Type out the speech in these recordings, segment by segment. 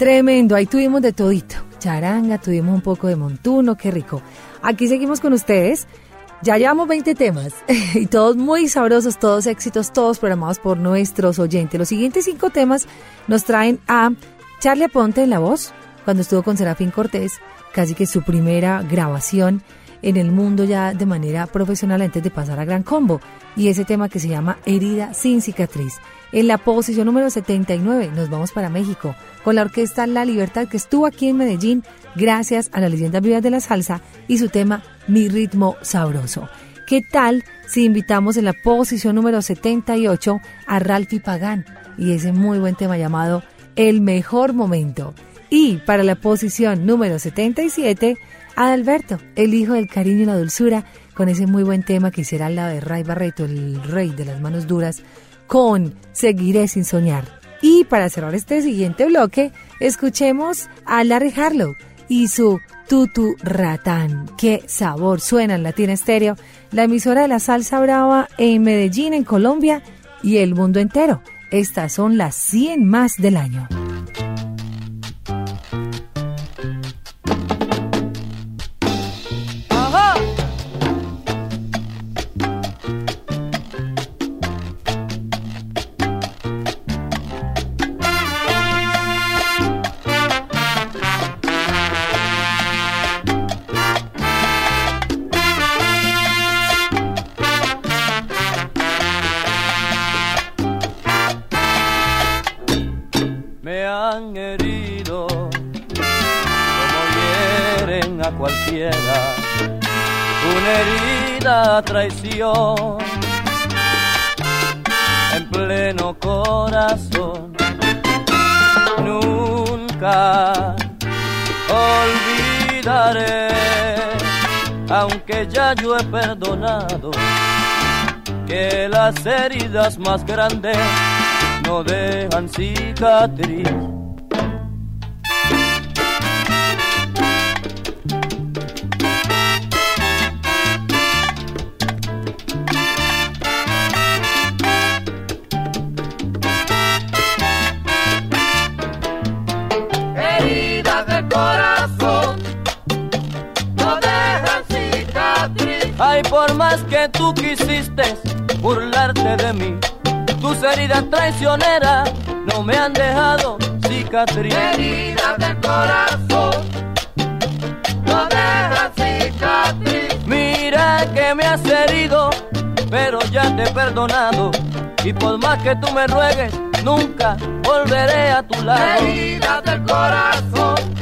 Tremendo, ahí tuvimos de todito. Charanga, tuvimos un poco de montuno, qué rico. Aquí seguimos con ustedes. Ya llevamos 20 temas y todos muy sabrosos, todos éxitos, todos programados por nuestros oyentes. Los siguientes cinco temas nos traen a Charlie Aponte en la voz, cuando estuvo con Serafín Cortés, casi que su primera grabación en el mundo ya de manera profesional antes de pasar a Gran Combo. Y ese tema que se llama Herida sin cicatriz. En la posición número 79 nos vamos para México con la orquesta La Libertad que estuvo aquí en Medellín gracias a la leyenda vivas de la salsa y su tema Mi ritmo sabroso. ¿Qué tal si invitamos en la posición número 78 a Ralphie Pagán y ese muy buen tema llamado El mejor momento? Y para la posición número 77 a Alberto, el hijo del cariño y la dulzura, con ese muy buen tema que hiciera al lado de Ray Barreto, el rey de las manos duras, con Seguiré sin soñar. Y para cerrar este siguiente bloque, escuchemos a Larry Harlow y su Tutu Ratán. Qué sabor suena en Latina Estéreo, la emisora de la salsa brava en Medellín, en Colombia y el mundo entero. Estas son las 100 más del año. Traición en pleno corazón. Nunca olvidaré, aunque ya yo he perdonado, que las heridas más grandes no dejan cicatriz que tú quisiste burlarte de mí. Tus heridas traicioneras no me han dejado cicatriz. Heridas del corazón no dejan cicatriz. Mira que me has herido, pero ya te he perdonado. Y por más que tú me ruegues, nunca volveré a tu lado. Heridas del corazón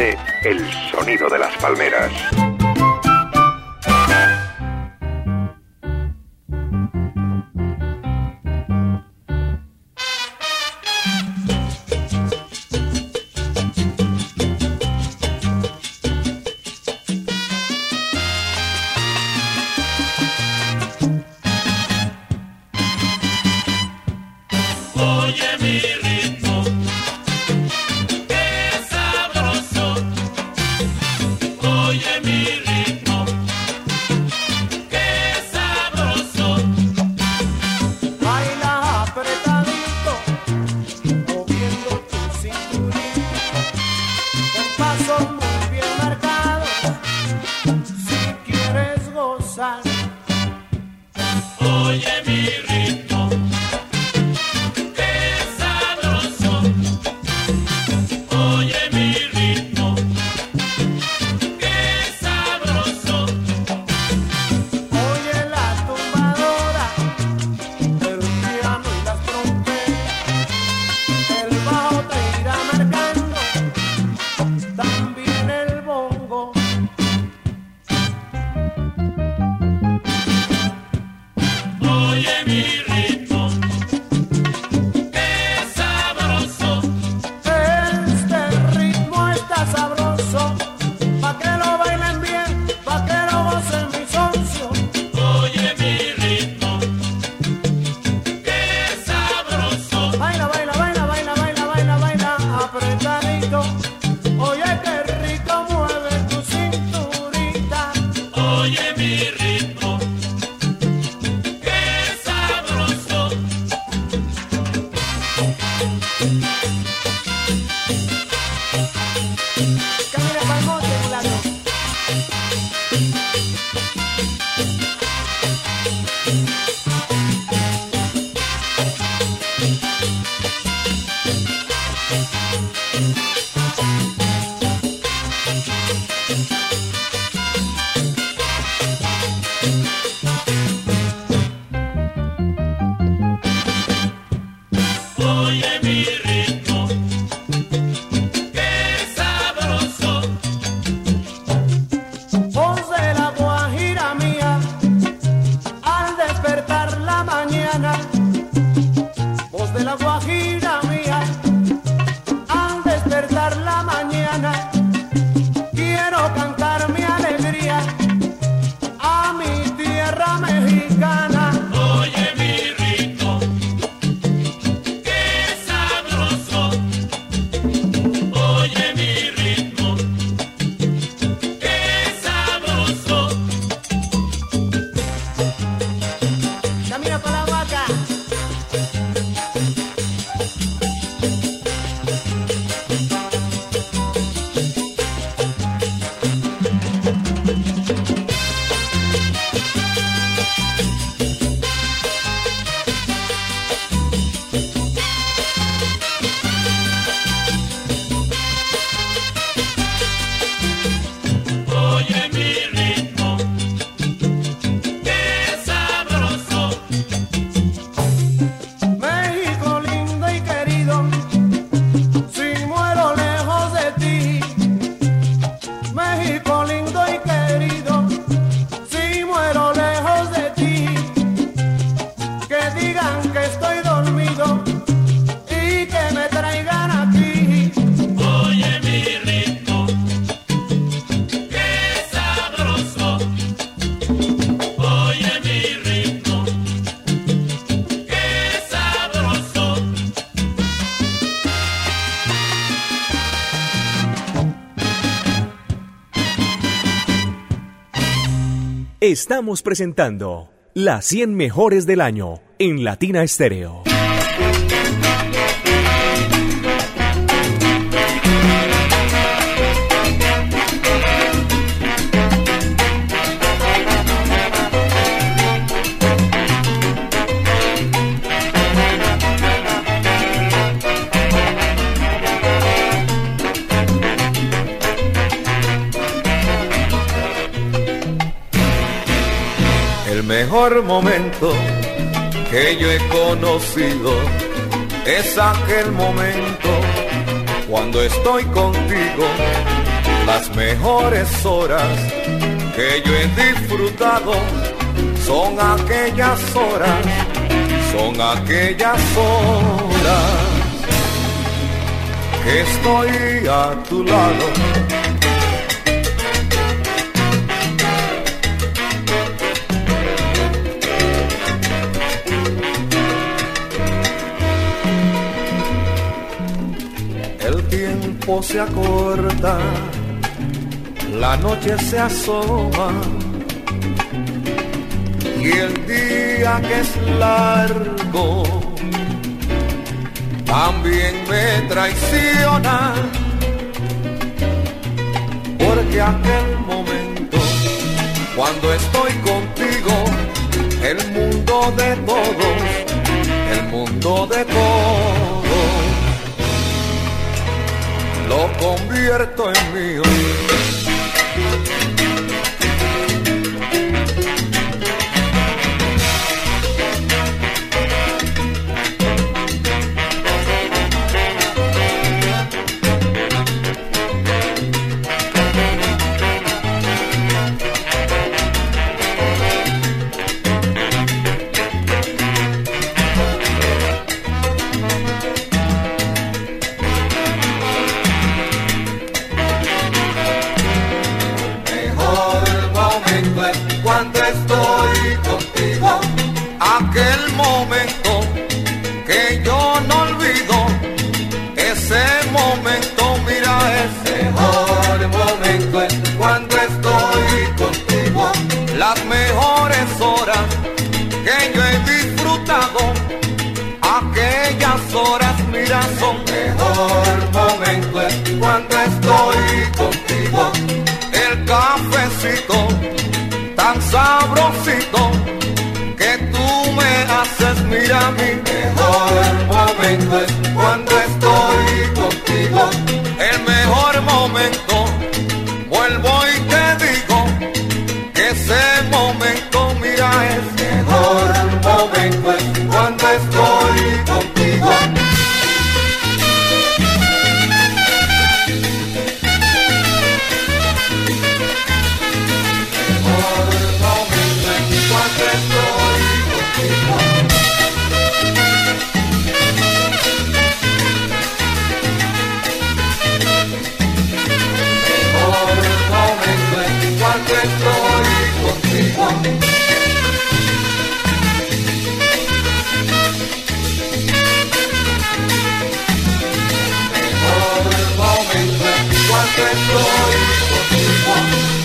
El sonido de las palmeras. Estamos presentando las 100 mejores del año en Latina Estéreo. Mejor momento que yo he conocido es aquel momento cuando estoy contigo. Las mejores horas que yo he disfrutado son aquellas horas, son aquellas horas que estoy a tu lado. Se acorta, la noche se asoma. Y el día que es largo también me traiciona. Porque aquel momento cuando estoy contigo el mundo de todos el mundo de todos lo convierto en mío. Mi mejor momento es cuando estoy contigo, el mejor momento, vuelvo y te digo que ese momento, mira, es mejor momento cuando estoy contigo.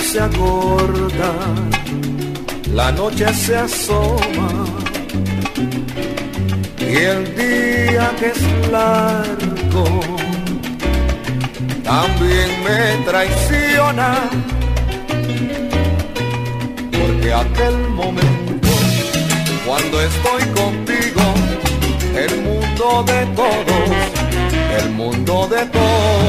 Se acorta, la noche se asoma y el día que es largo también me traiciona porque aquel momento cuando estoy contigo el mundo de todos el mundo de todos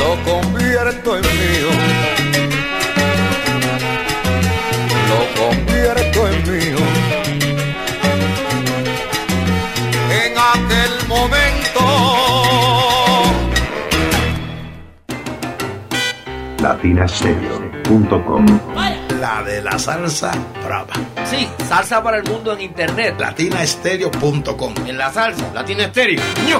lo convierto en mío lo convierto en mío en aquel momento latinastereo.com La de la salsa brava. Sí, salsa para el mundo en internet. Latinastereo.com. En la salsa, Latina Estéreo. ¡Ñu!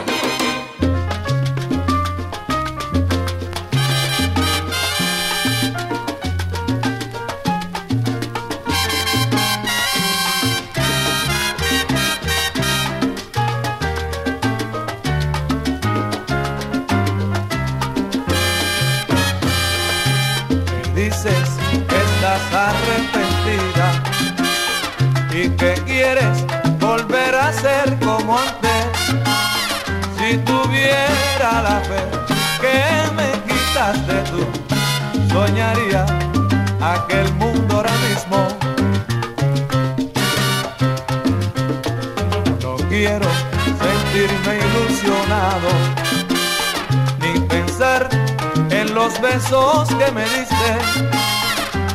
Besos que me diste.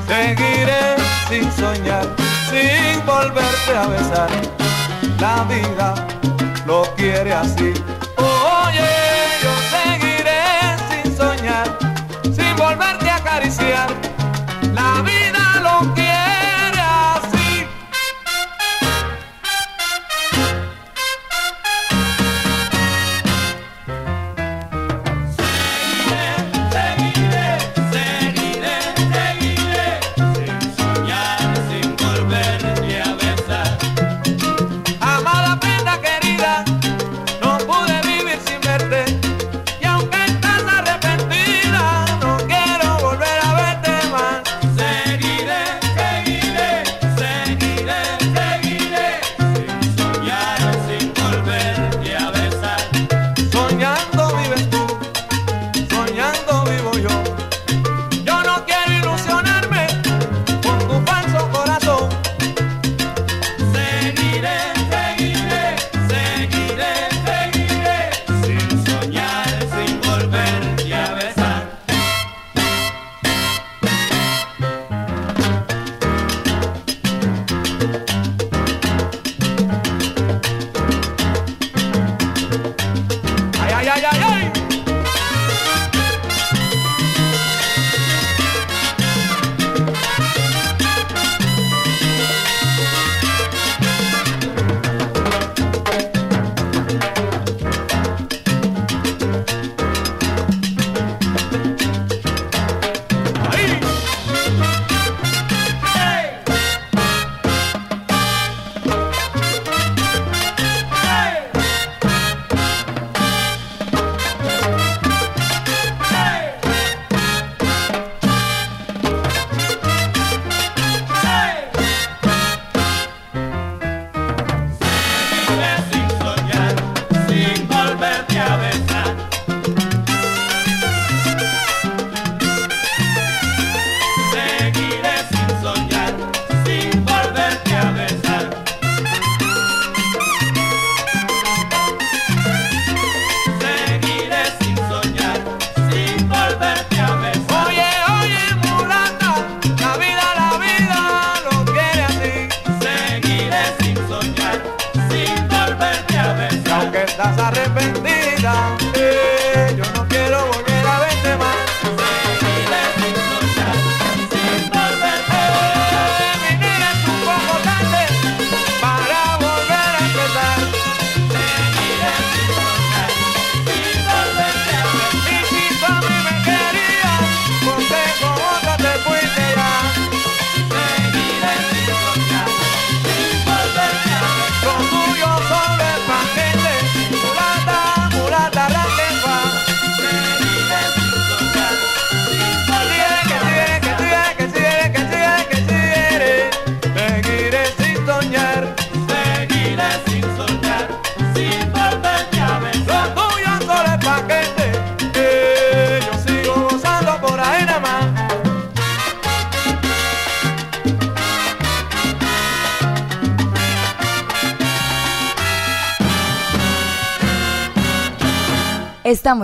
Seguiré sin soñar, sin volverte a besar. La vida lo quiere así.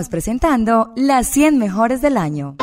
Estamos presentando las 100 mejores del año.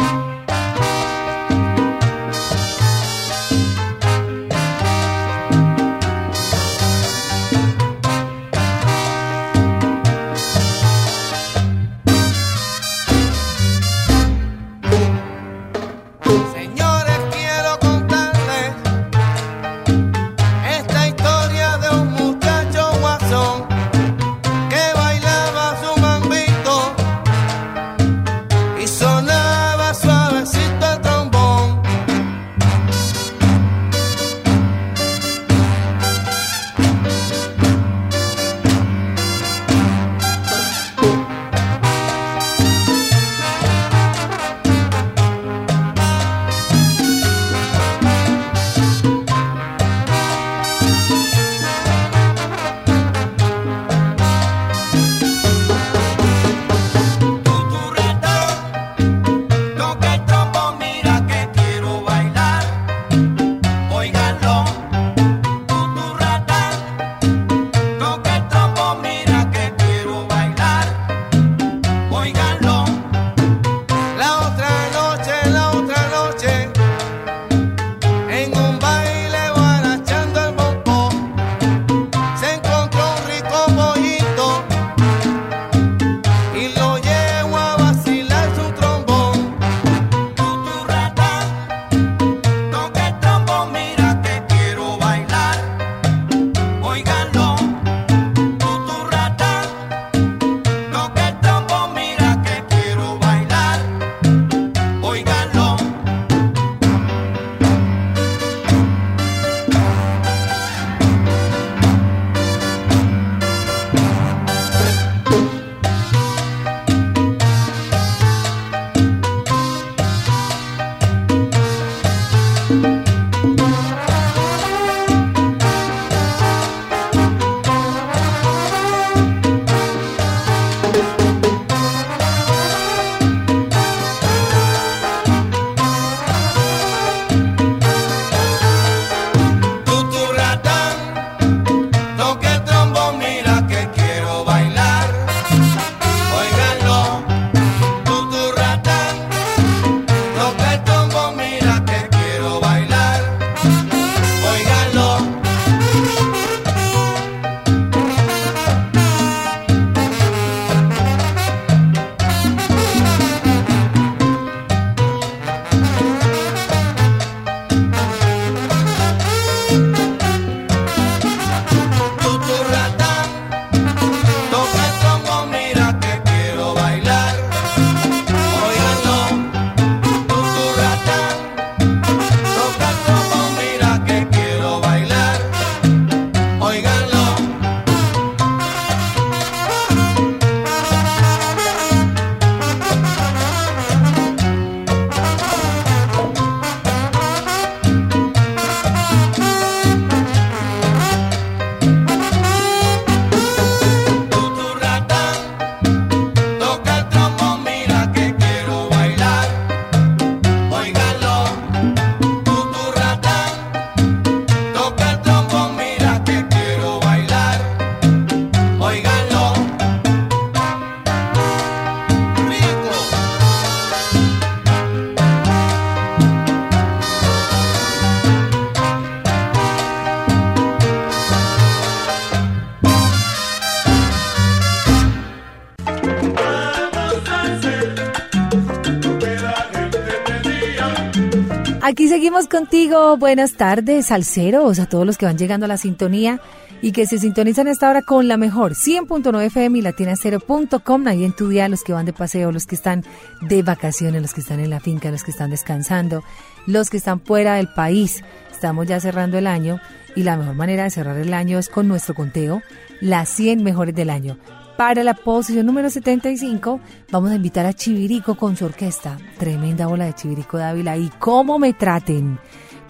Buenas tardes, salseros, a todos los que van llegando a la sintonía y que se sintonizan a esta hora con la mejor 100.9 FM y latina0.com. Ahí en tu día, los que van de paseo, los que están de vacaciones, los que están en la finca, los que están descansando, los que están fuera del país. Estamos ya cerrando el año y la mejor manera de cerrar el año es con nuestro conteo, las 100 mejores del año. Para la posición número 75 vamos a invitar a Chivirico con su orquesta. Tremenda bola de Chivirico Dávila y cómo me traten.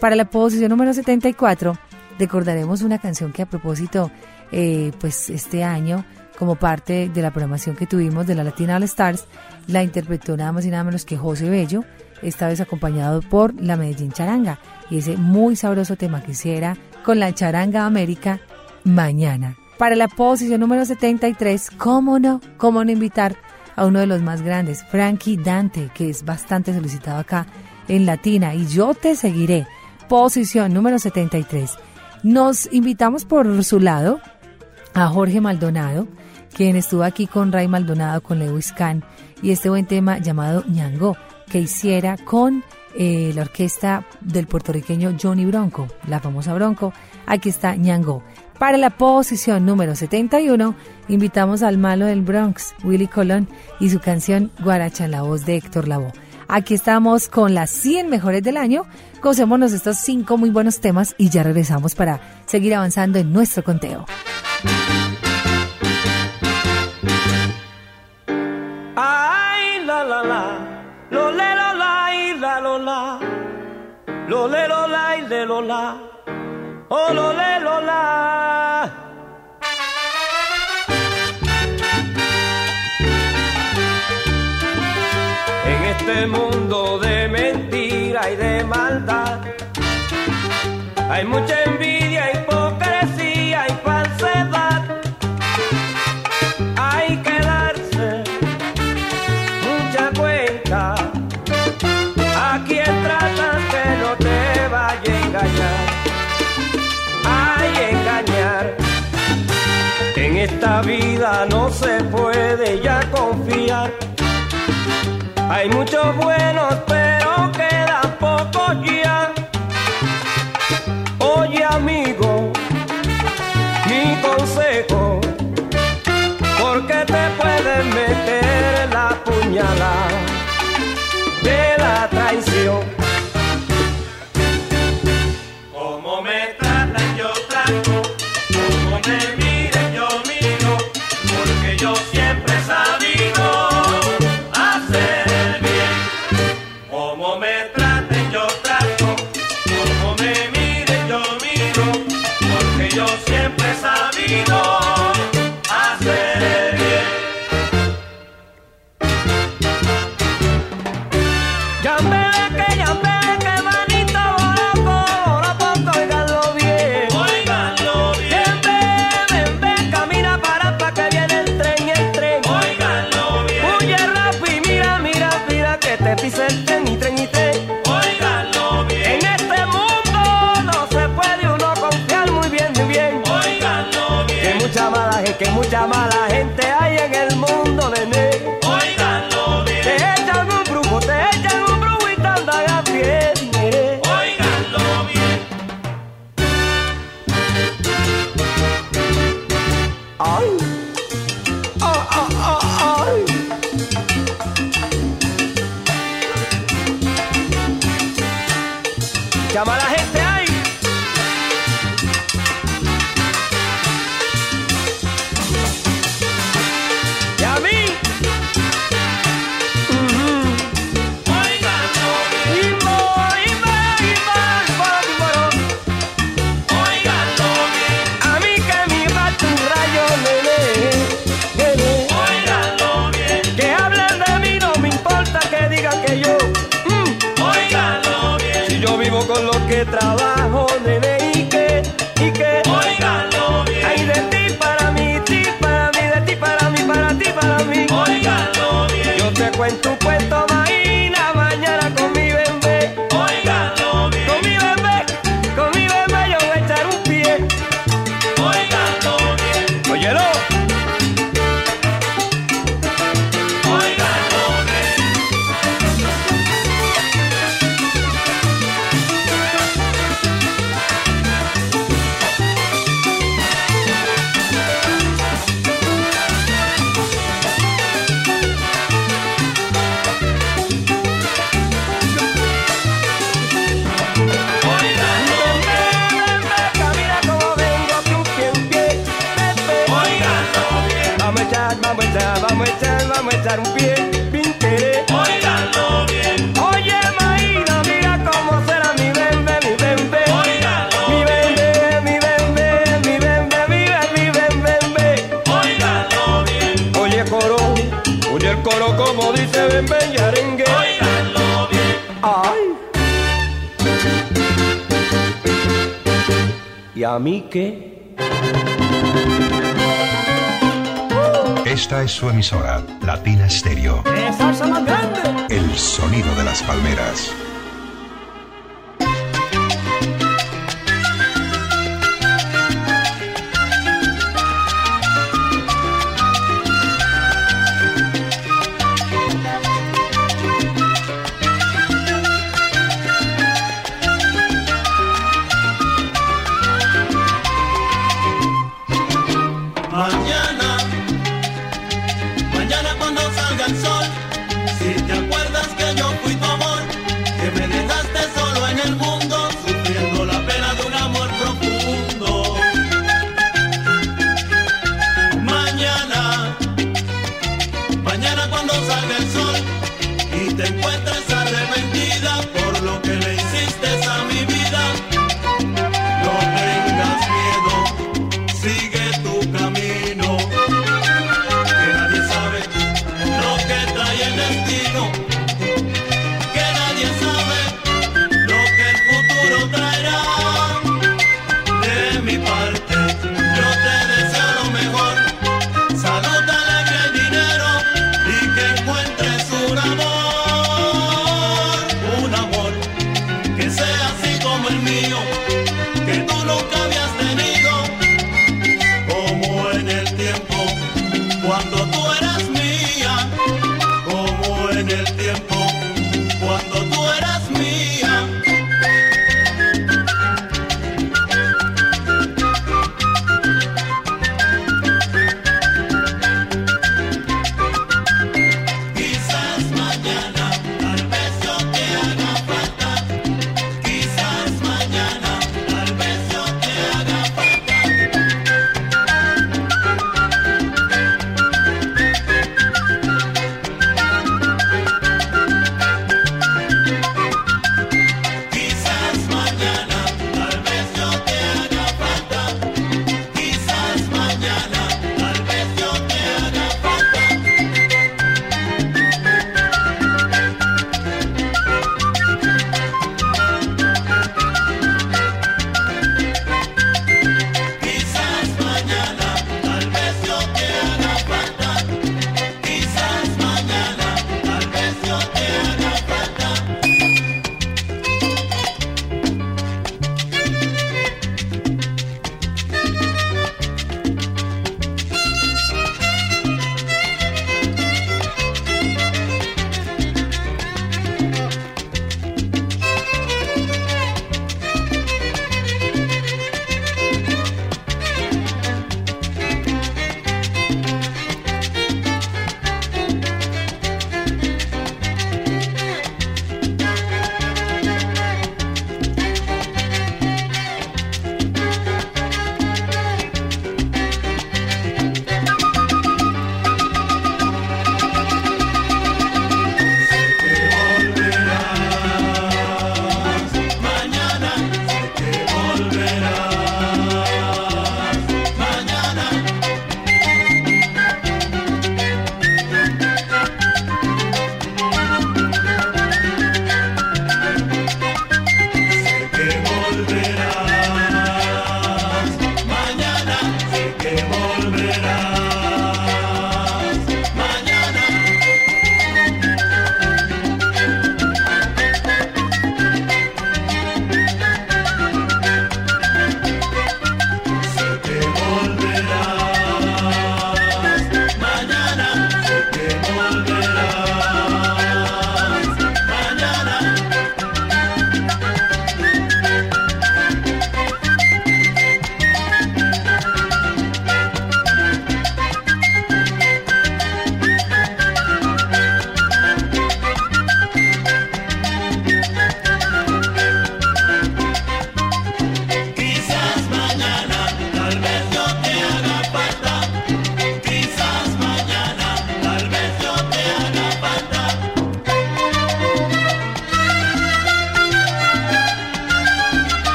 Para la posición número 74 recordaremos una canción que a propósito, eh, pues este año, como parte de la programación que tuvimos de la Latina All Stars, la interpretó nada más y nada menos que José Bello, esta vez acompañado por la Medellín Charanga, y ese muy sabroso tema que hiciera con la Charanga América mañana. Para la posición número 73, ¿cómo no? ¿Cómo no invitar a uno de los más grandes, Frankie Dante, que es bastante solicitado acá en Latina, y yo te seguiré posición número 73. Nos invitamos por su lado a Jorge Maldonado, quien estuvo aquí con Ray Maldonado, con Lewis Kahn, y este buen tema llamado Ñango, que hiciera con eh, la orquesta del puertorriqueño Johnny Bronco, la famosa Bronco. Aquí está Ñango. Para la posición número 71, invitamos al malo del Bronx, Willy Colón, y su canción Guaracha en la voz de Héctor Lavoe. Aquí estamos con las 100 mejores del año. Gocémonos estos 5 muy buenos temas y ya regresamos para seguir avanzando en nuestro conteo. Ay, la la la, lo le lo la y la lo la, lo le lo la y le lo la, oh lo le lo la. este mundo de mentira y de maldad. Hay mucha envidia, hipocresía y falsedad. Hay que darse mucha cuenta. A quien tratas que no te vaya a engañar. Hay engañar. En esta vida no se puede ya confiar. Hay muchos buenos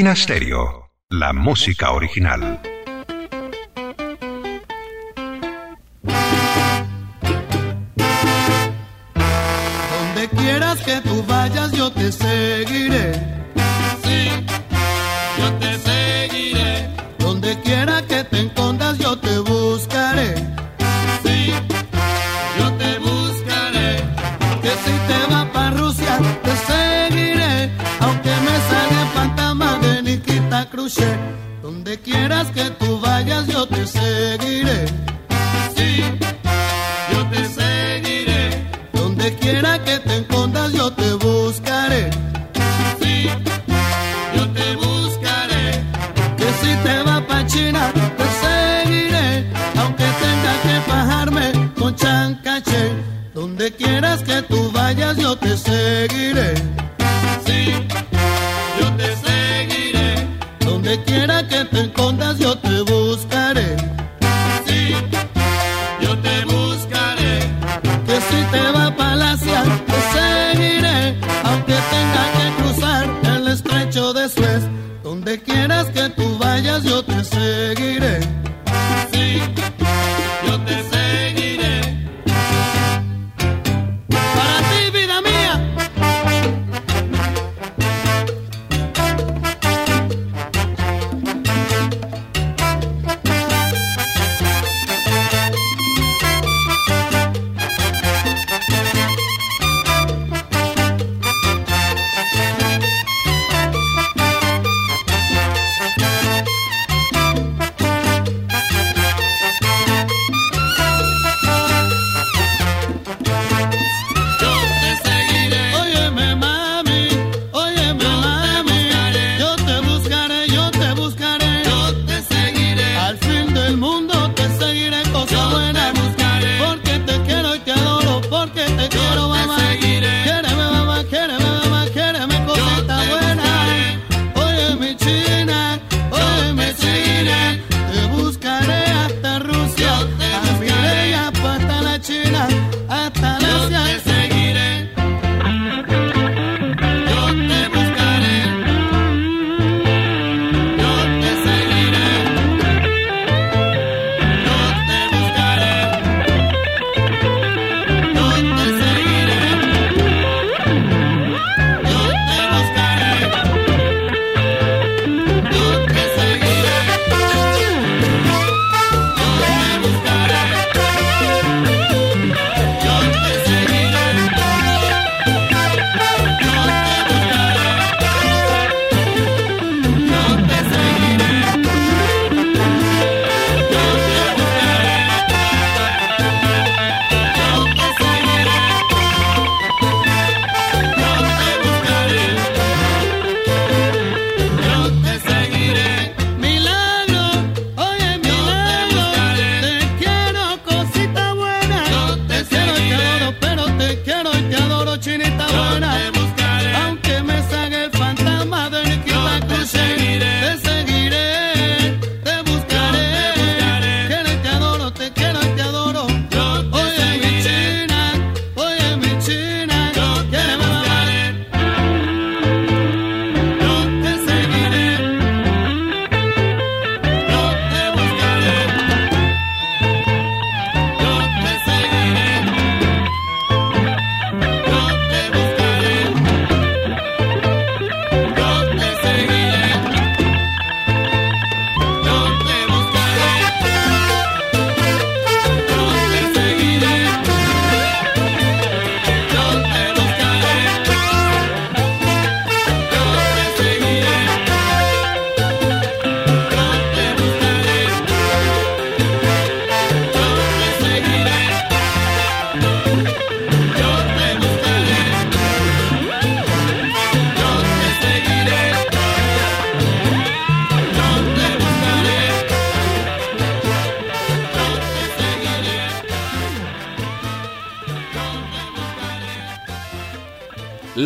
Latina Stereo, la música original.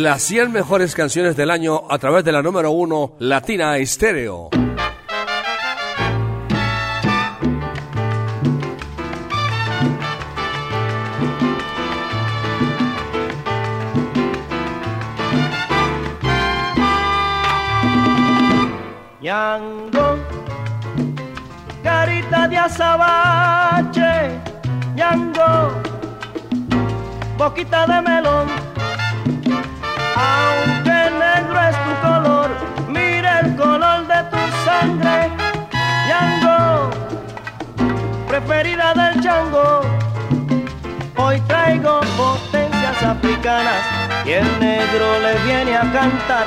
las 100 mejores canciones del año a través de la número 1 Latina Estéreo. Yango, carita de azabache, Yango, boquita de y el negro le viene a cantar.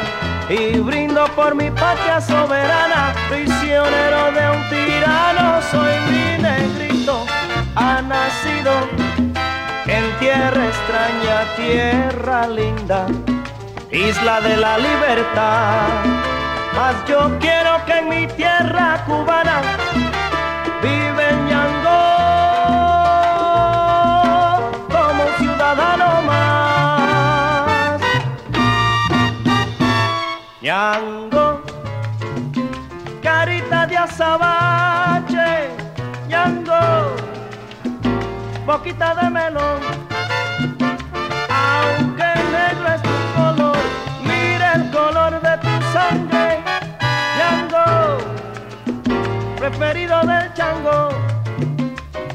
Y brindo por mi patria soberana, prisionero de un tirano, soy mi negrito, ha nacido en tierra extraña, tierra linda, isla de la libertad. Mas yo quiero que en mi tierra cubana Ñango, carita de azabache, Ñango, boquita de melón. Aunque negro es tu color, mira el color de tu sangre, Ñango, preferido del chango.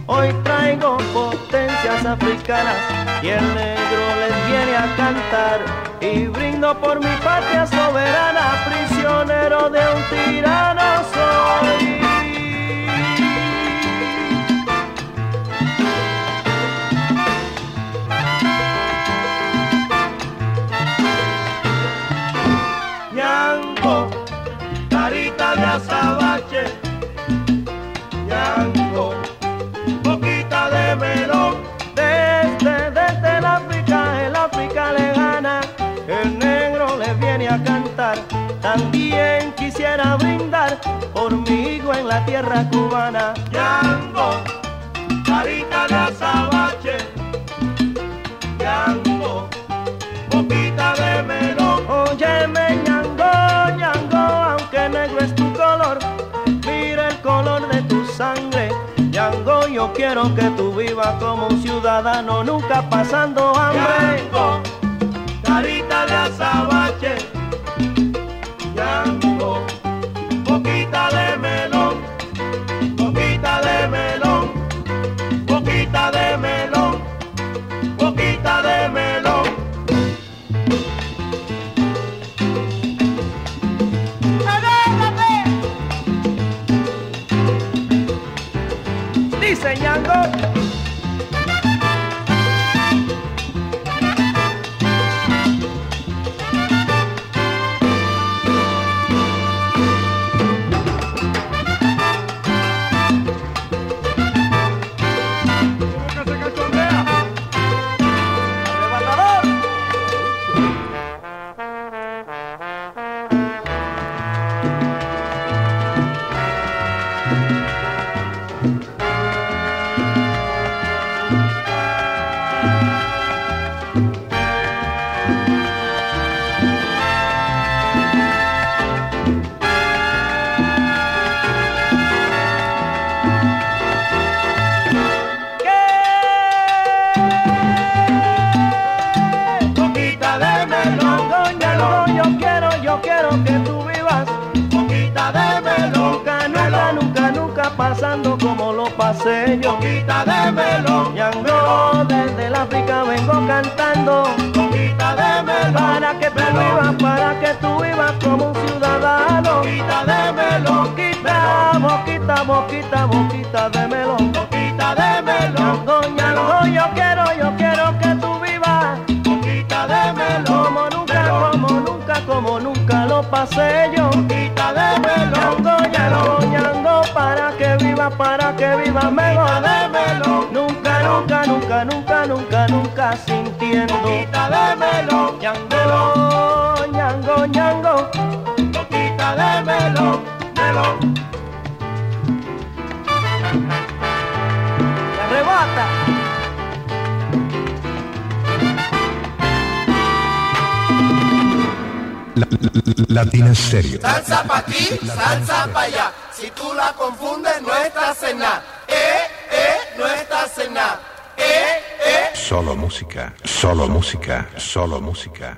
Hoy traigo potencias africanas y el negro les viene a cantar. Y brindo por mi patria soberana, prisionero de un tirano soy. La tierra cubana. Ñango, carita de azabache, Ñango, boquita de melón. Óyeme, ñango, ñango, aunque negro es tu color, mira el color de tu sangre. Ñango, yo quiero que tú vivas como un ciudadano, nunca pasando hambre. carita de azabache, Diseñando. Boquita yo. Boquita de melón, Yango, desde el África vengo cantando. De melón, para que tú vivas, para que tú vivas como un ciudadano. Boquita de melón, boquita, boquita, boquita, boquita de melón. De melón, yo quiero, yo quiero que tú vivas. Boquita de melón, como nunca, como nunca, como nunca lo pasé viva mejor. de melón, nunca, nunca, nunca, nunca, nunca, nunca sintiendo. Boquita de melón, ñango, ñango, ñango. Boquita de melón, melón. Arrebata. La- la- Latina Stereo. Salsa pa' aquí, salsa pa' allá. Si tú la confundes, no estás en nada. Solo música, solo música, solo música.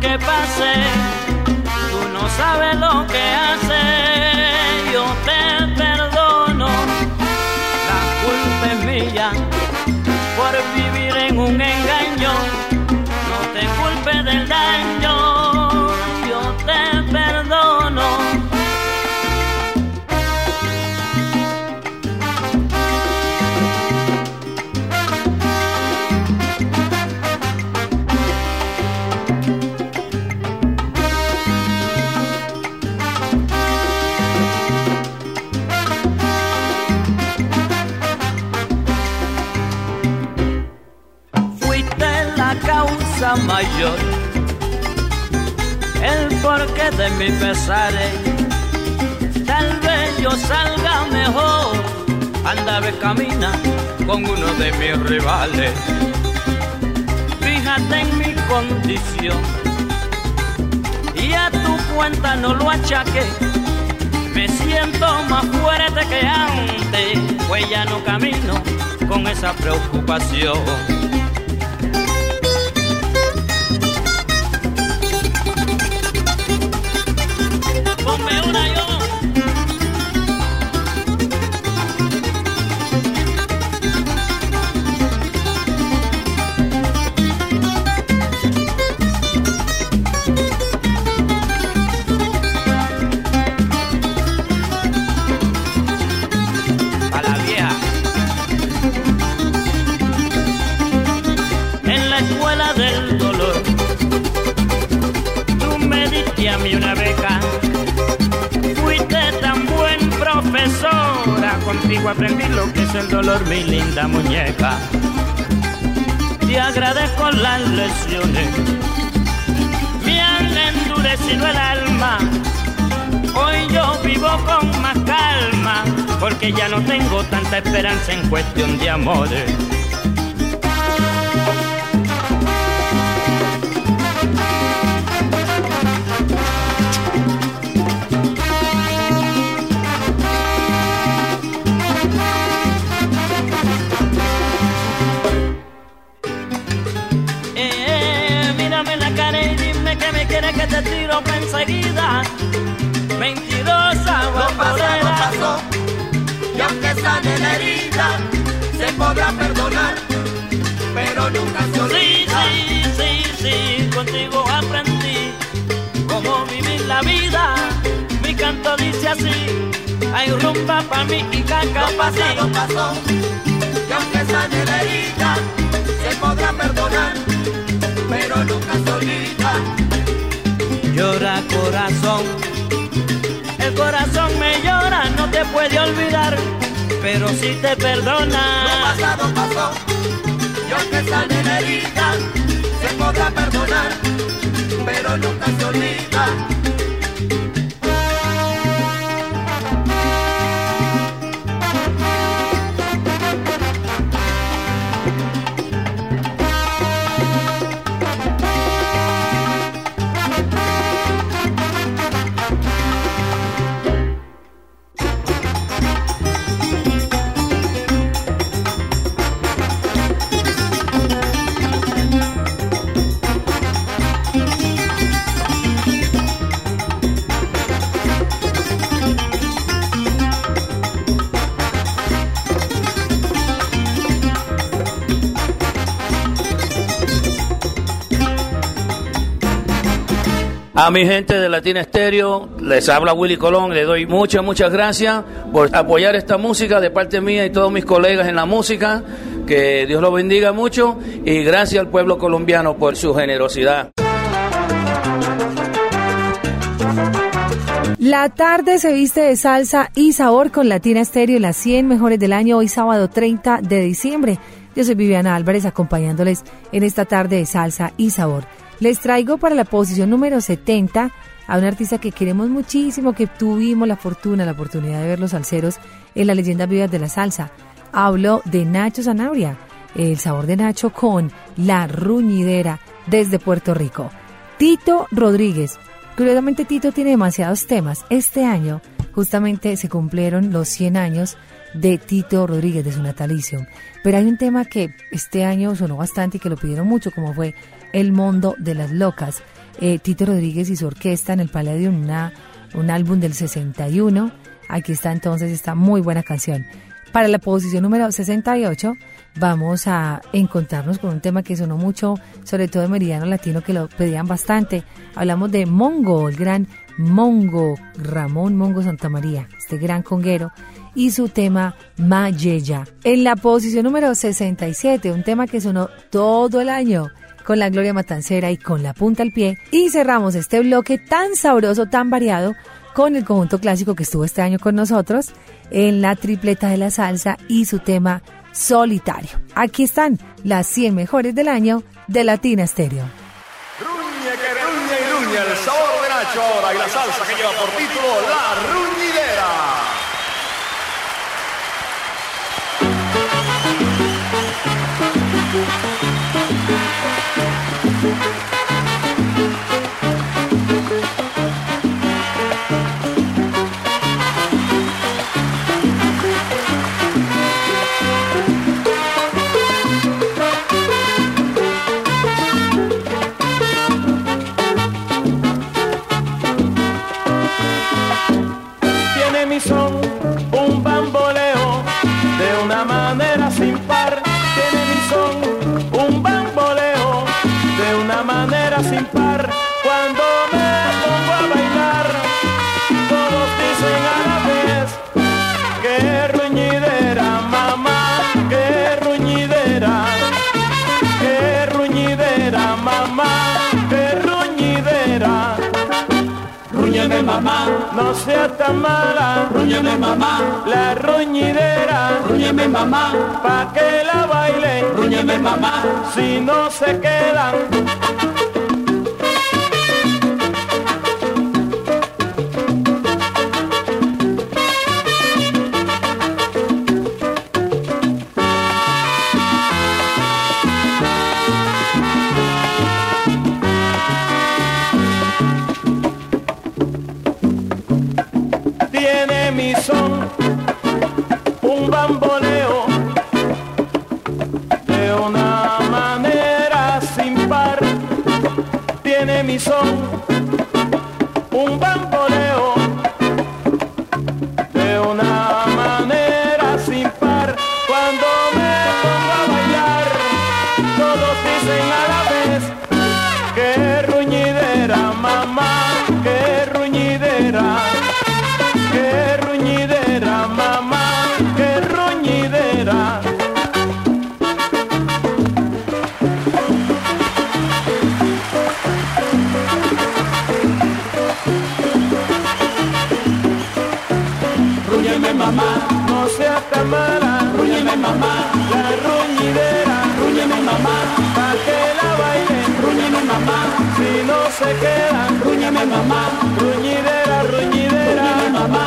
Que pase, tú no sabes lo que haces, mayor, el porqué de mi pesares. Tal vez yo salga mejor, anda ve camina con uno de mis rivales. Fíjate en mi condición y a tu cuenta no lo achaque. Me siento más fuerte que antes, pues ya no camino con esa preocupación. Aprendí lo que es el dolor, mi linda muñeca. Te agradezco las lecciones, me han endurecido el alma. Hoy yo vivo con más calma, porque ya no tengo tanta esperanza en cuestión de amores. La vida. Mi canto dice así, hay rumba pa' mí y caca Lo pa' ti. pasado pasó, y aunque sale la herida, se podrá perdonar, pero nunca se olvida. Llora corazón, el corazón me llora, no te puede olvidar, pero si te Lo perdona. pasado pasó, y aunque sale la herida, se podrá perdonar, pero nunca se olvida. A mi gente de Latina Estéreo, les habla Willy Colón, le doy muchas, muchas gracias por apoyar esta música de parte mía y todos mis colegas en la música. Que Dios los bendiga mucho y gracias al pueblo colombiano por su generosidad. La tarde se viste de salsa y sabor con Latina Estéreo, las 100 mejores del año, hoy sábado 30 de diciembre. Yo soy Viviana Álvarez acompañándoles en esta tarde de salsa y sabor. Les traigo para la posición número 70 a un artista que queremos muchísimo, que tuvimos la fortuna, la oportunidad de ver los salseros en las leyendas vivas de la salsa. Hablo de Nacho Zanabria, el sabor de Nacho con La Ruñidera desde Puerto Rico. Tito Rodríguez. Curiosamente Tito tiene demasiados temas. Este año justamente se cumplieron los 100 años de Tito Rodríguez, de su natalicio. Pero hay un tema que este año sonó bastante y que lo pidieron mucho, como fue El Mundo de las Locas. Eh, Tito Rodríguez y su orquesta en el Palladium, una, un álbum del 61. Aquí está entonces esta muy buena canción. Para la posición número 68 vamos a encontrarnos con un tema que sonó mucho, sobre todo de Meridiano Latino, que lo pedían bastante. Hablamos de Mongo, el gran Mongo, Ramón Mongo Santamaría, este gran conguero, y su tema Mayeya. En la posición número 67, un tema que sonó todo el año con la Gloria Matancera y con la punta al pie. Y cerramos este bloque tan sabroso, tan variado, con el conjunto clásico que estuvo este año con nosotros en la tripleta de la salsa y su tema solitario. Aquí están las 100 mejores del año de Latina Stereo. Ruñe ruñe y ruñe el sabor de Nacho y la salsa que lleva por título La Ruñidera. No seas tan mala. Rúñeme mamá, la ruñidera. Rúñeme mamá, pa' que la baile. Rúñeme mamá, si no se quedan. Mamá, la ruñidera. Rúñeme mamá, pa' que la baile. Rúñeme mamá, si no se quedan. Rúñeme mamá, ruñidera, ruñidera. Mamá,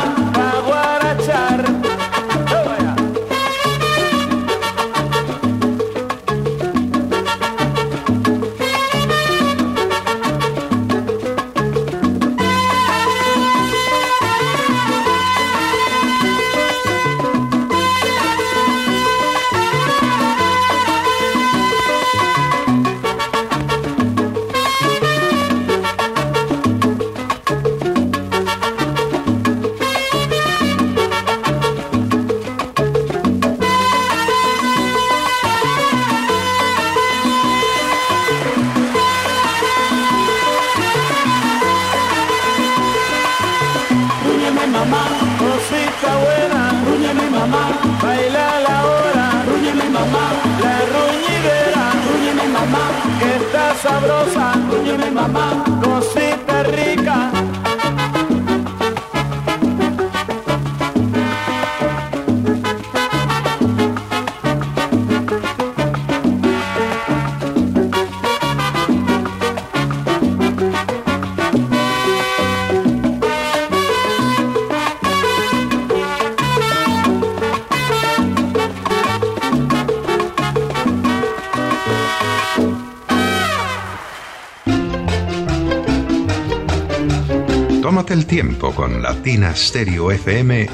con Latina Stereo FM.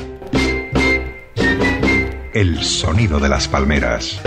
El sonido de las palmeras.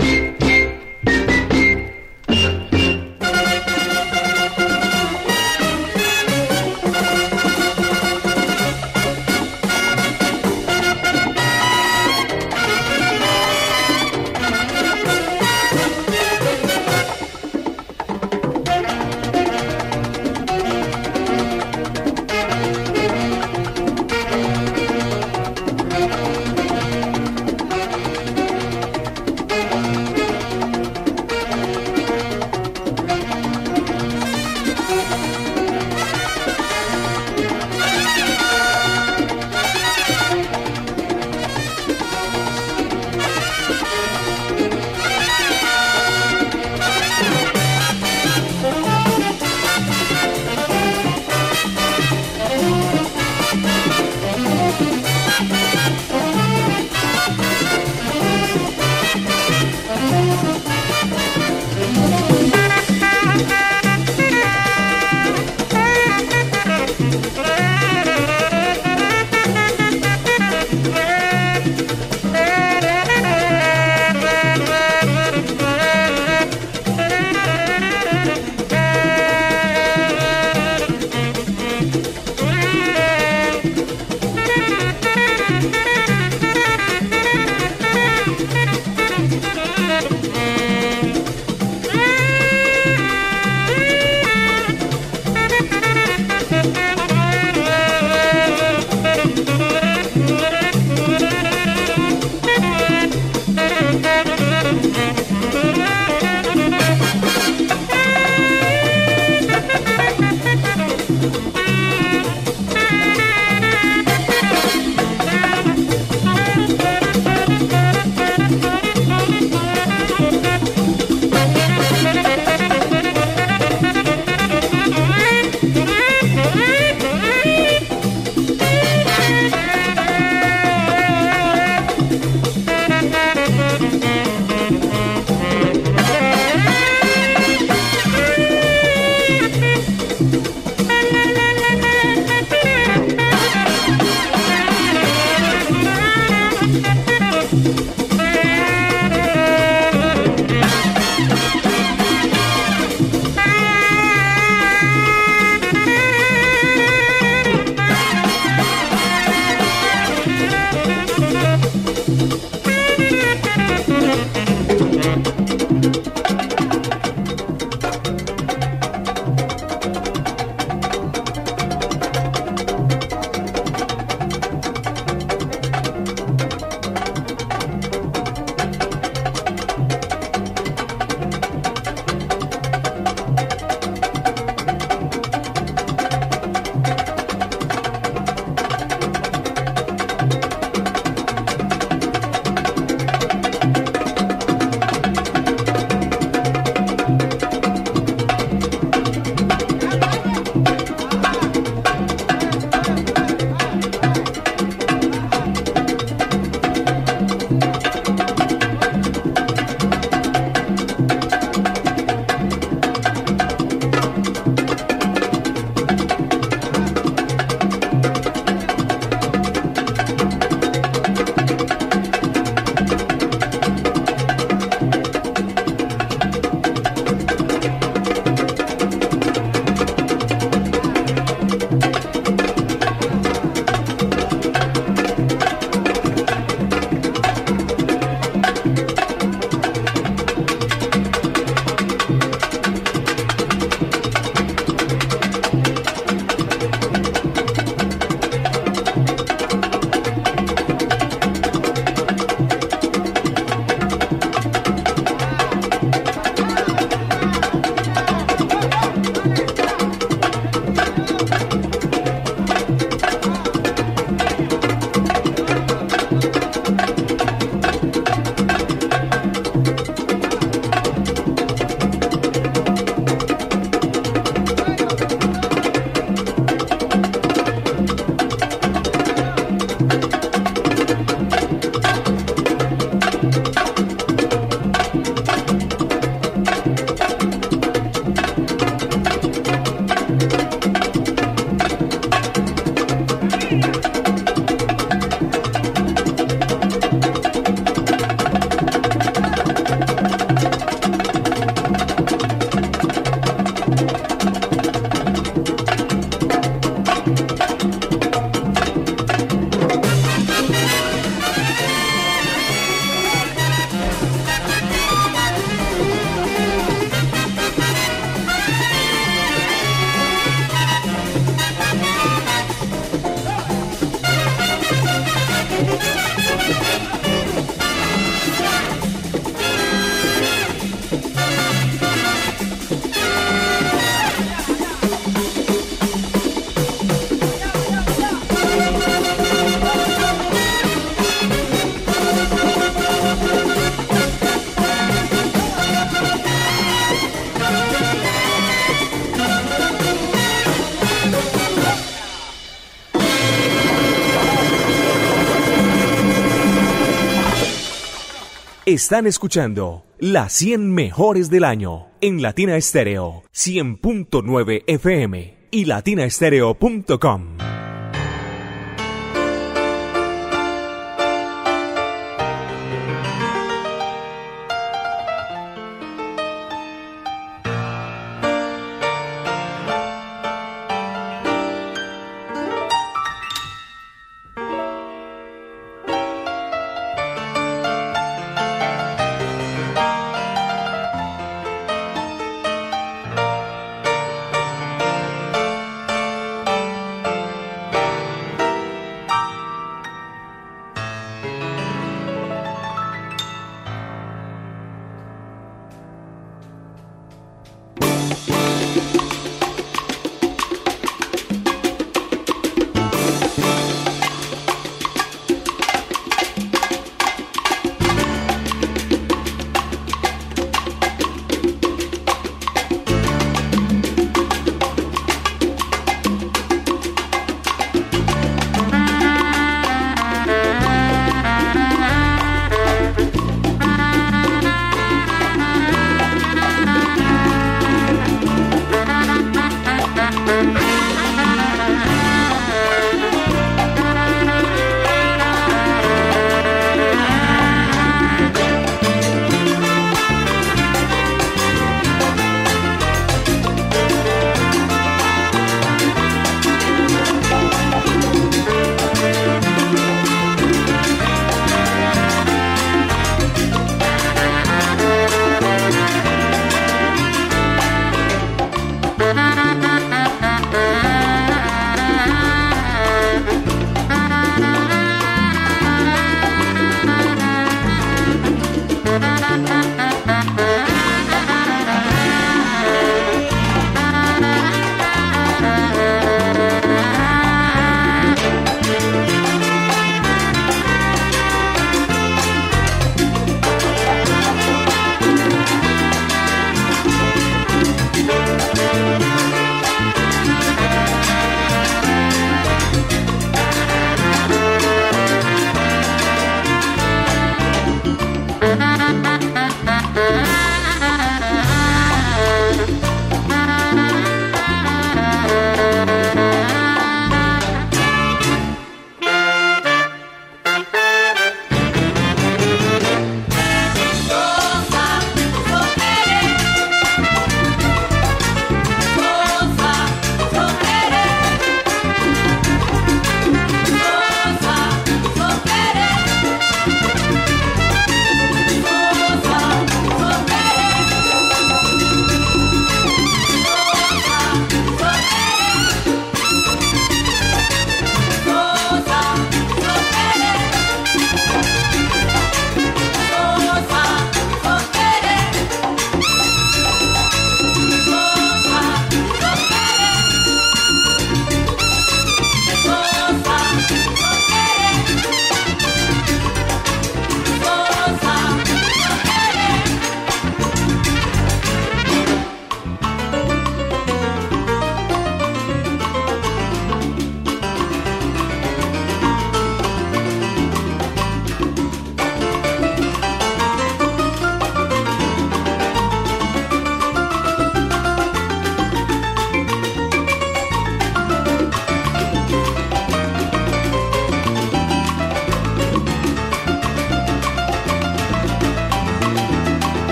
Están escuchando las 100 mejores del año en Latina Estéreo 100.9 FM y latinaestereo.com.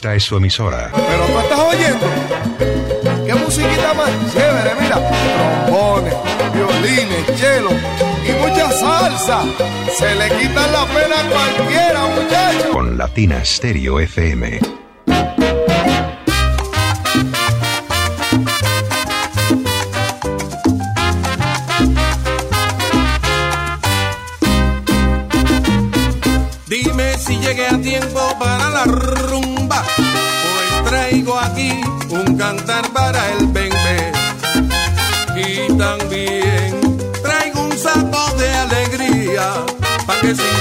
Esta es su emisora. Pero tú estás oyendo. ¿Qué musiquita más chévere? Mira, trombones, violines, chelo y mucha salsa. Se le quita la pena a cualquiera, muchacho. Con Latina Stereo FM. cantar para el bembe. Y también traigo un saco de alegría para que se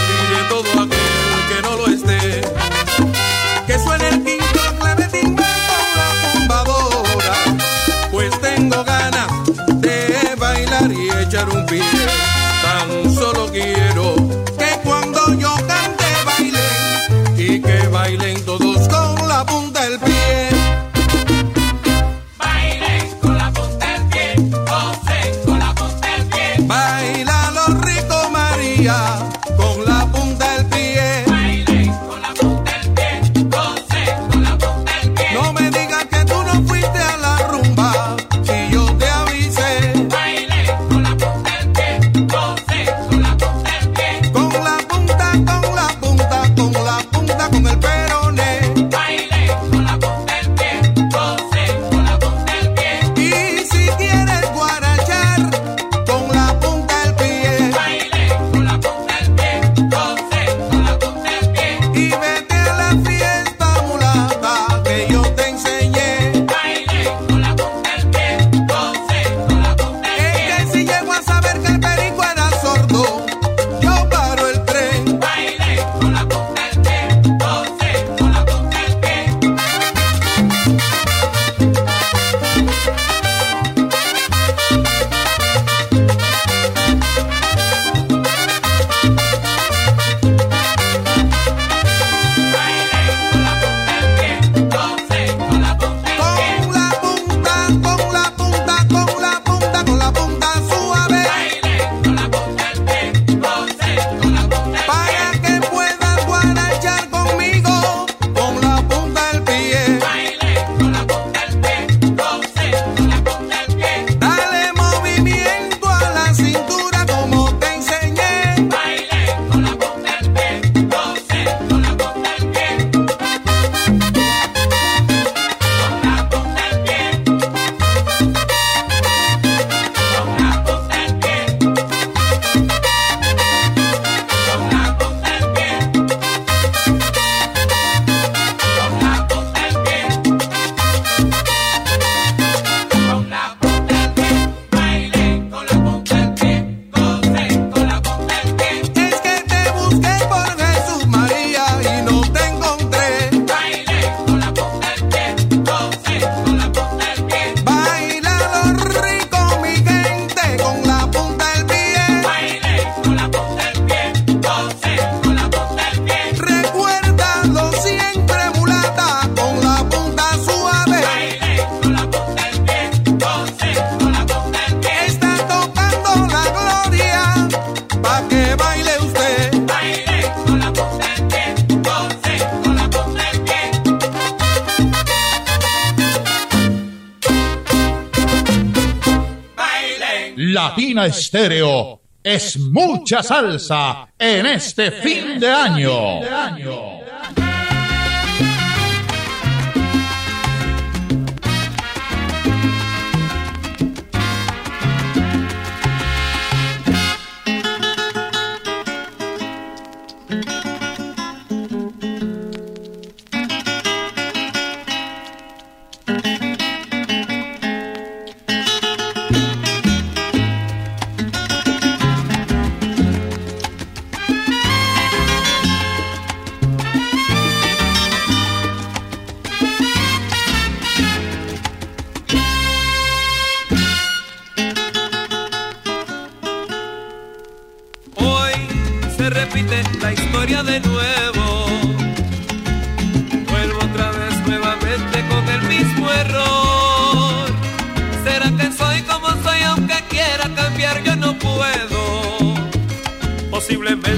mucha salsa en este fin de año.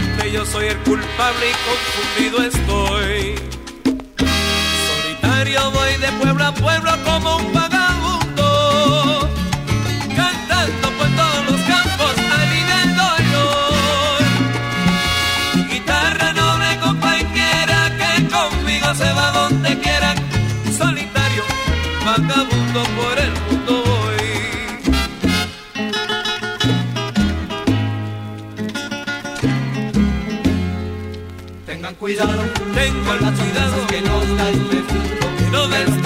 Solamente yo soy el culpable y confundido estoy. Solitario voy de pueblo a pueblo como un vagabundo, cantando por todos los campos al ir del dolor. Guitarra noble compañera que conmigo se va donde quiera. Solitario, vagabundo por Cuidado, tengan cuidado que nos da mundo, que no de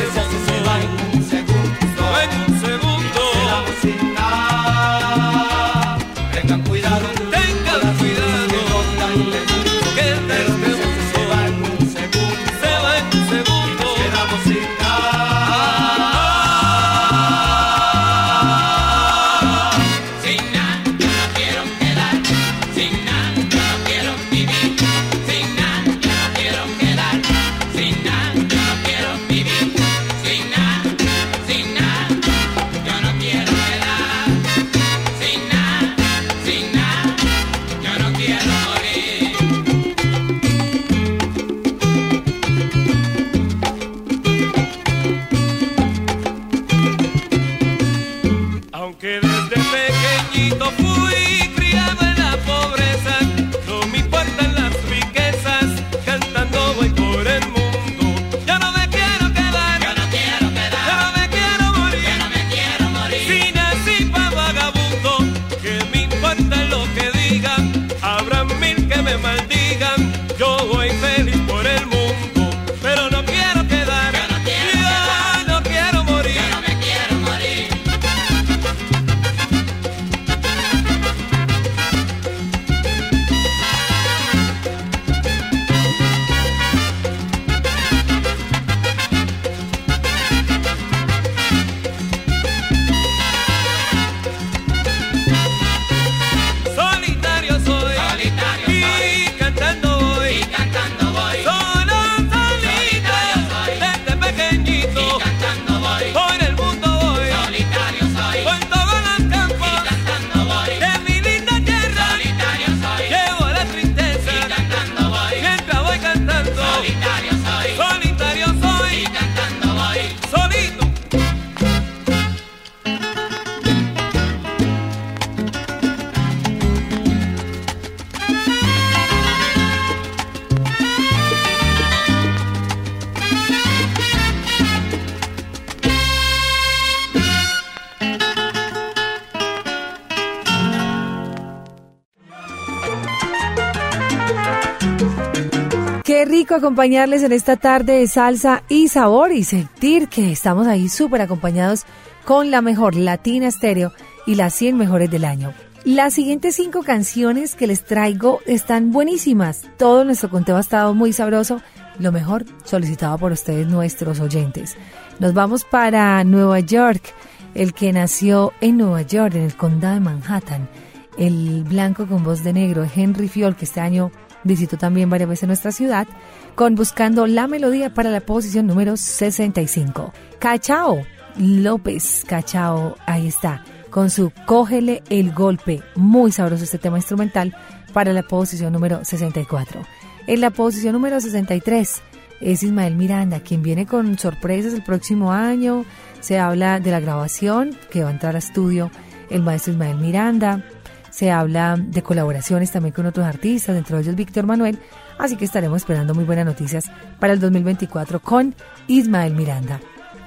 acompañarles en esta tarde de salsa y sabor y sentir que estamos ahí súper acompañados con la mejor Latina Estéreo y las 100 mejores del año. Las siguientes cinco canciones que les traigo están buenísimas. Todo nuestro conteo ha estado muy sabroso. Lo mejor solicitado por ustedes, nuestros oyentes. Nos vamos para Nueva York. El que nació en Nueva York, en el condado de Manhattan. El blanco con voz de negro, Henry Fiol, que este año visitó también varias veces nuestra ciudad, con Buscando la Melodía para la posición número 65. Cachao López, Cachao, ahí está, con su Cógele el Golpe, muy sabroso este tema instrumental, para la posición número 64. En la posición número 63 es Ismael Miranda, quien viene con sorpresas el próximo año. Se habla de la grabación que va a entrar a estudio el maestro Ismael Miranda. Se habla de colaboraciones también con otros artistas, entre ellos Víctor Manuel. Así que estaremos esperando muy buenas noticias para el 2024 con Ismael Miranda.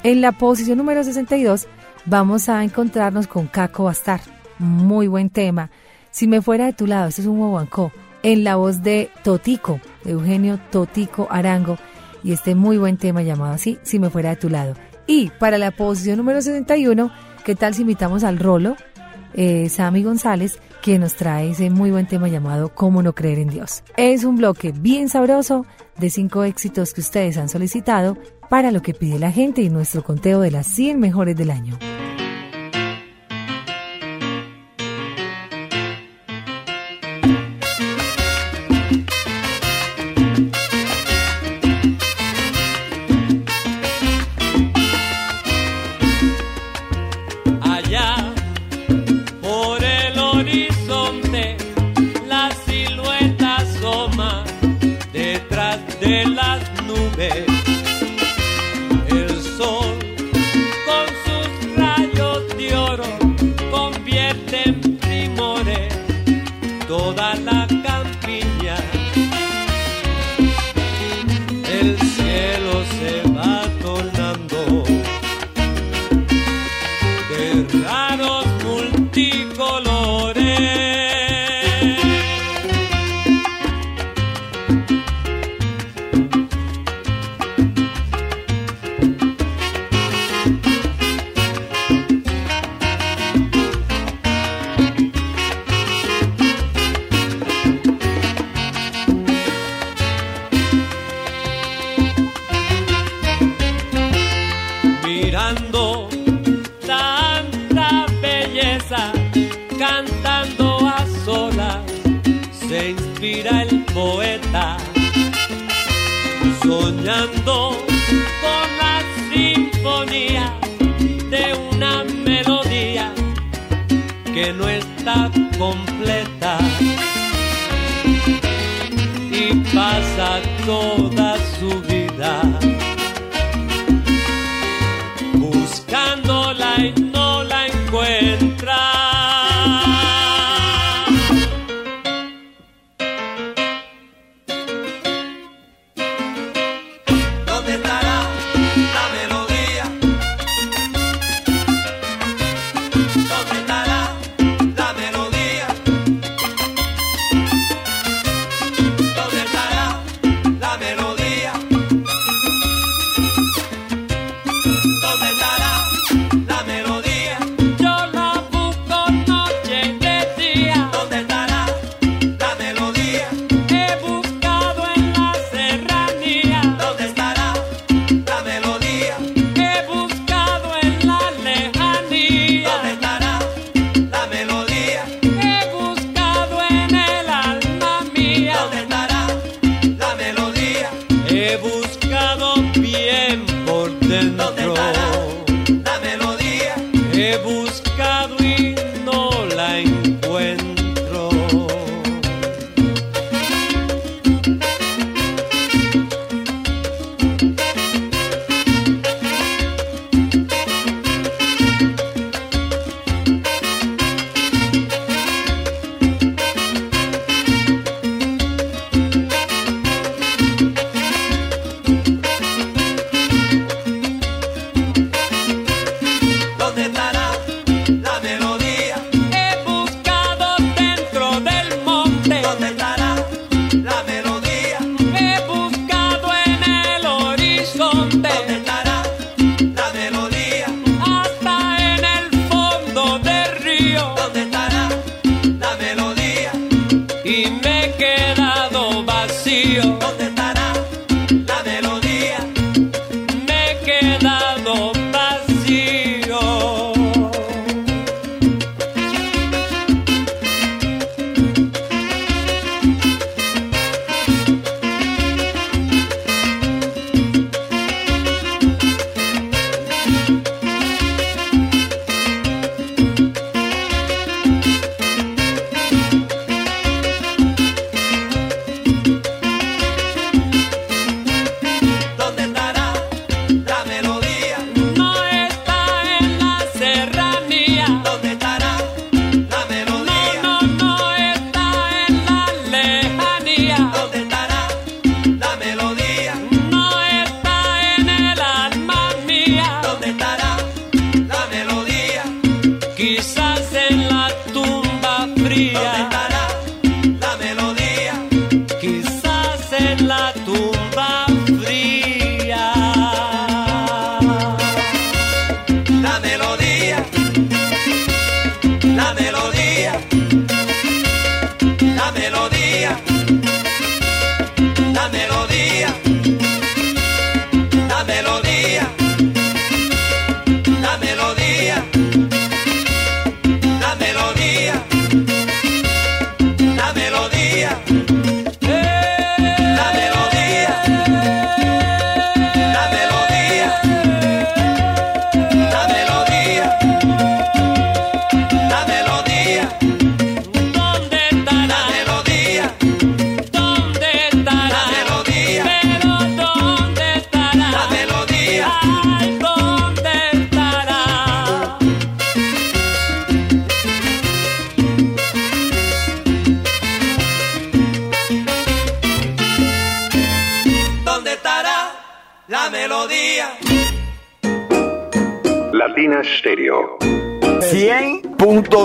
En la posición número 62 vamos a encontrarnos con Caco Bastar. Muy buen tema. Si me fuera de tu lado, este es un guaguancó. En la voz de Totico, de Eugenio Totico Arango. Y este muy buen tema llamado así, Si me fuera de tu lado. Y para la posición número 61, ¿qué tal si invitamos al Rolo, eh, Sammy González, que nos trae ese muy buen tema llamado Cómo no creer en Dios? Es un bloque bien sabroso de cinco éxitos que ustedes han solicitado para lo que pide la gente y nuestro conteo de las 100 mejores del año. soñando con la sinfonía de una melodía que no está completa y pasa toda su vida.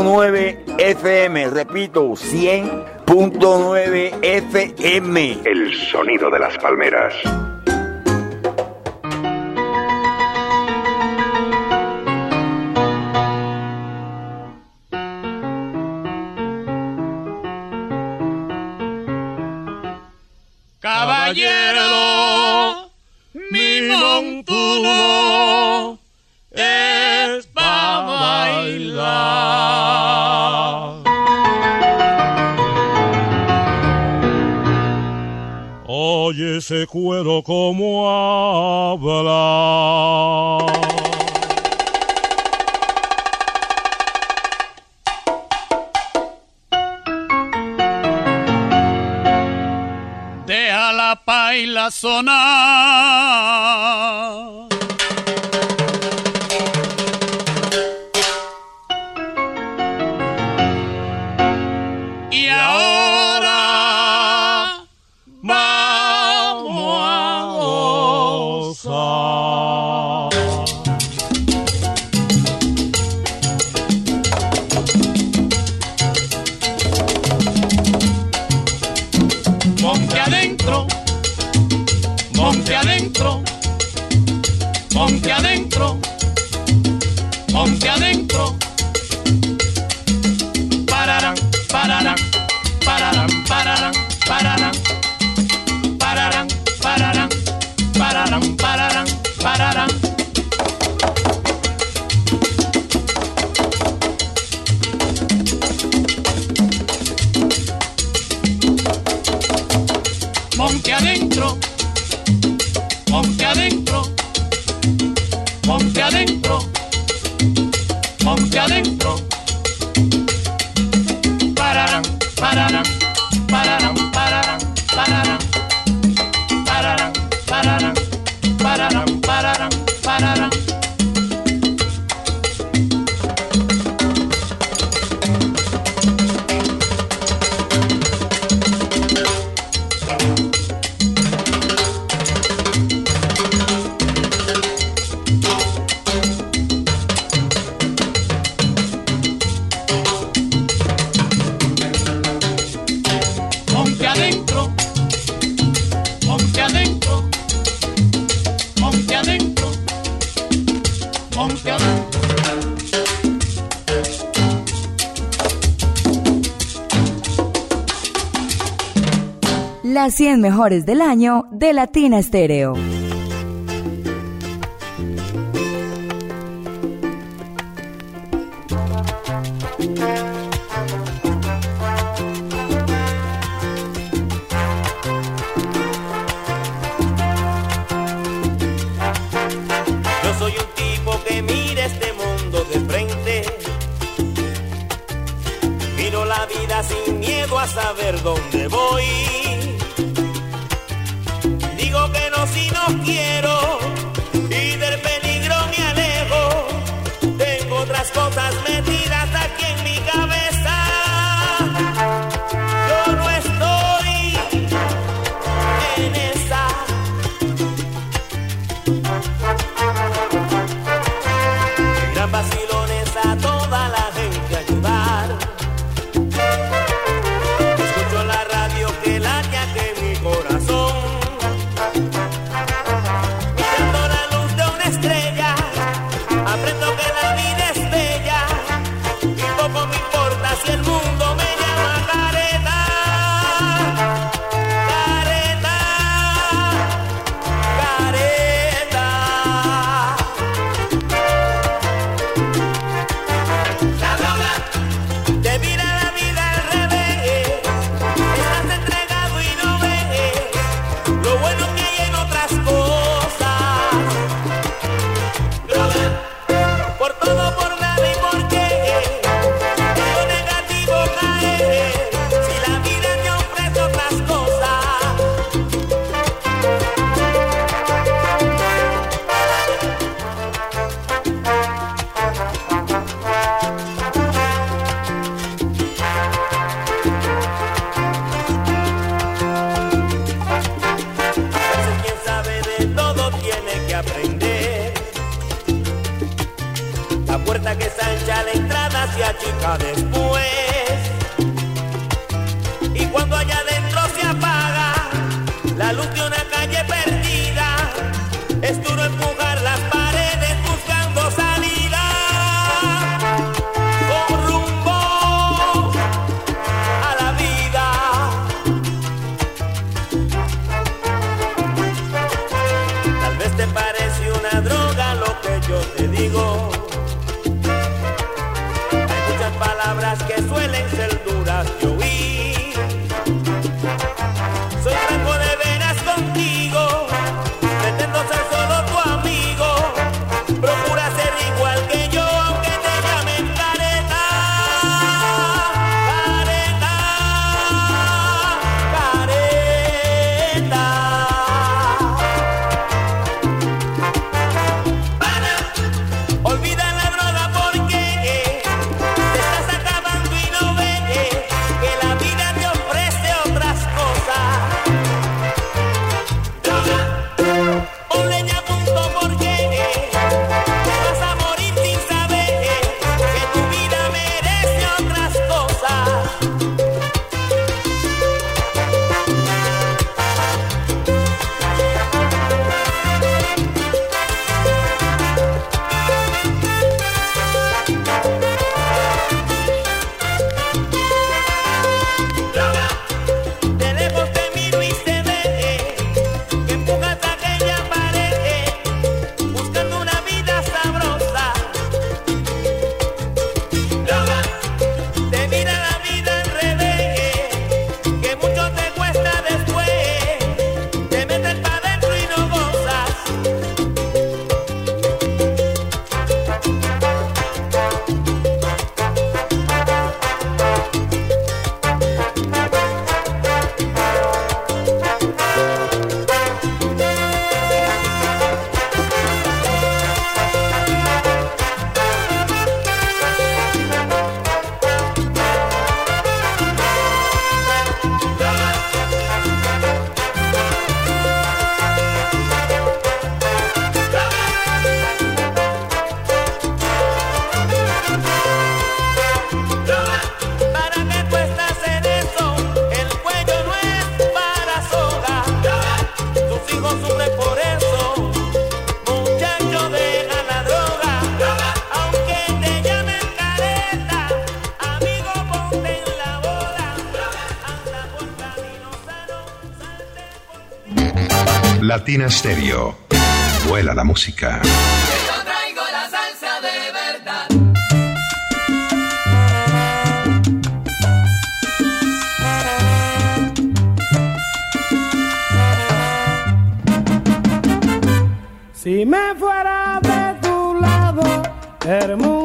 100.9 FM, repito, 100.9 FM. El sonido de las palmeras. las 100 mejores del año de Latina Stereo. Latina Stereo. Vuela la música. Yo traigo la salsa de verdad. Si me fuera de tu lado, hermoso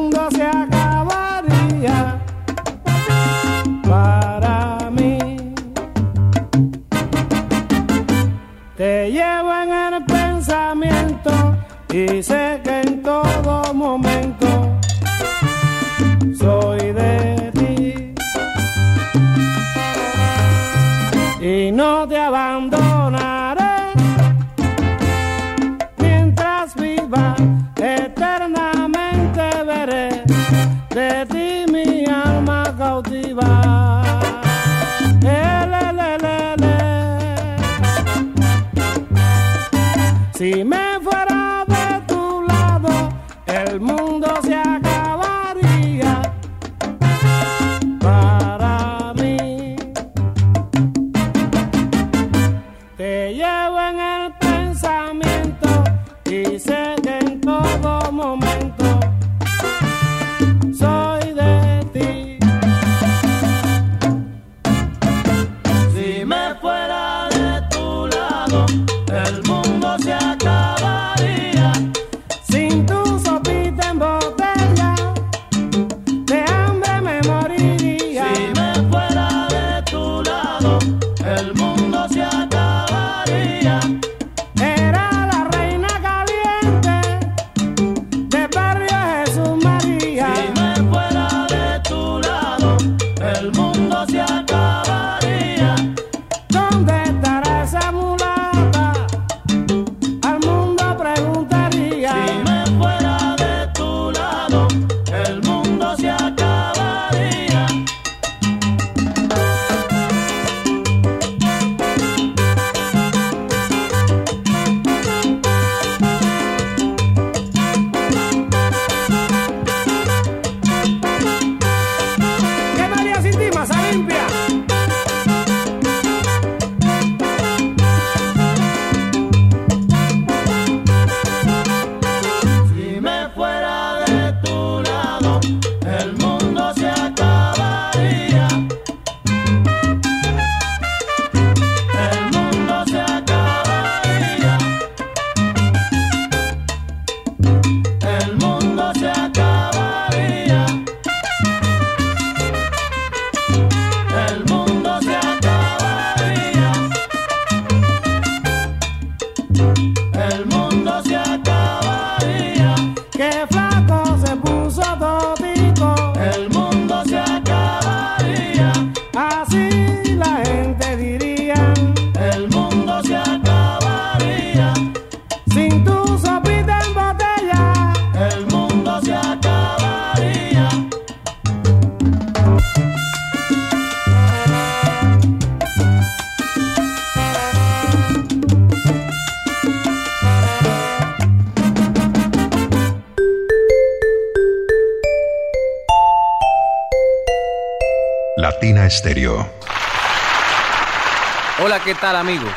amigos?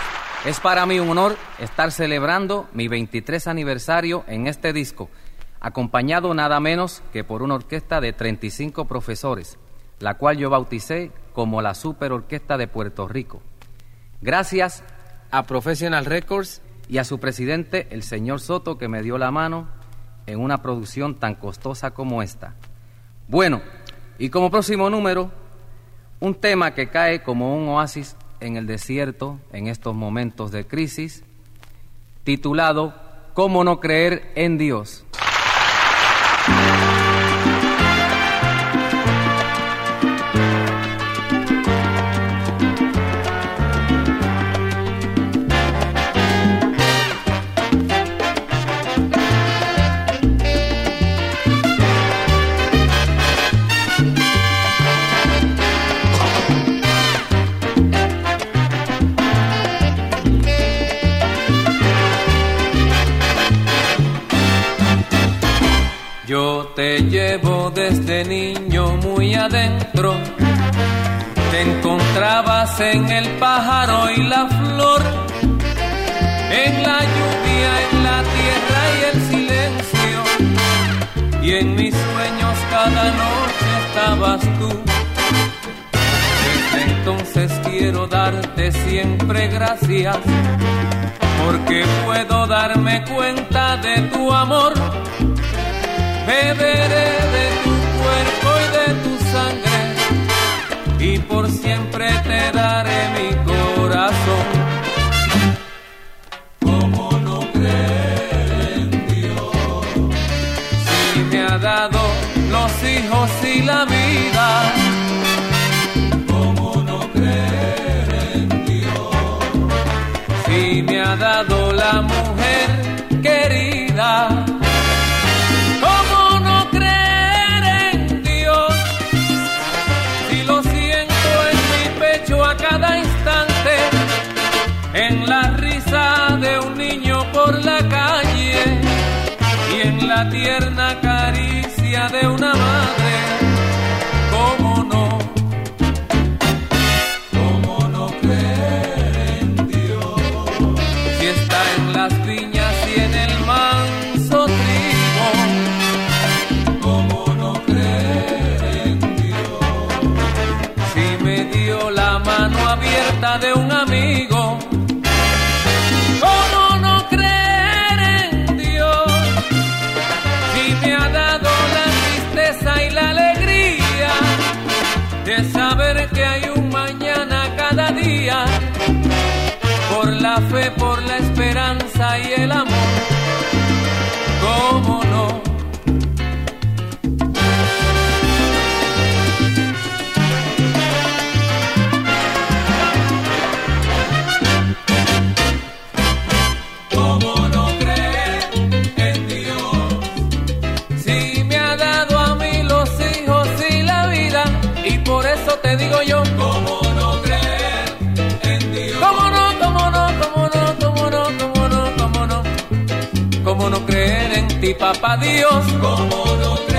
Es para mí un honor estar celebrando mi 23 aniversario en este disco, acompañado nada menos que por una orquesta de 35 profesores, la cual yo bauticé como la Super Orquesta de Puerto Rico. Gracias a Professional Records y a su presidente, el señor Soto, que me dio la mano en una producción tan costosa como esta. Bueno, y como próximo número, un tema que cae como un oasis en el desierto en estos momentos de crisis, titulado ¿Cómo no creer en Dios? Cada noche estabas tú. Desde entonces quiero darte siempre gracias, porque puedo darme cuenta de tu amor beberé de tu cuerpo y de tu sangre y por siempre te daré tierna caricia de una madre. ¿Cómo no? ¿Cómo no creer en Dios? Si está en las viñas y en el manso trigo. ¿Cómo no creer en Dios? Si me dio la mano abierta de un fe, por la esperanza y el amor. Papá Dios? ¿Cómo no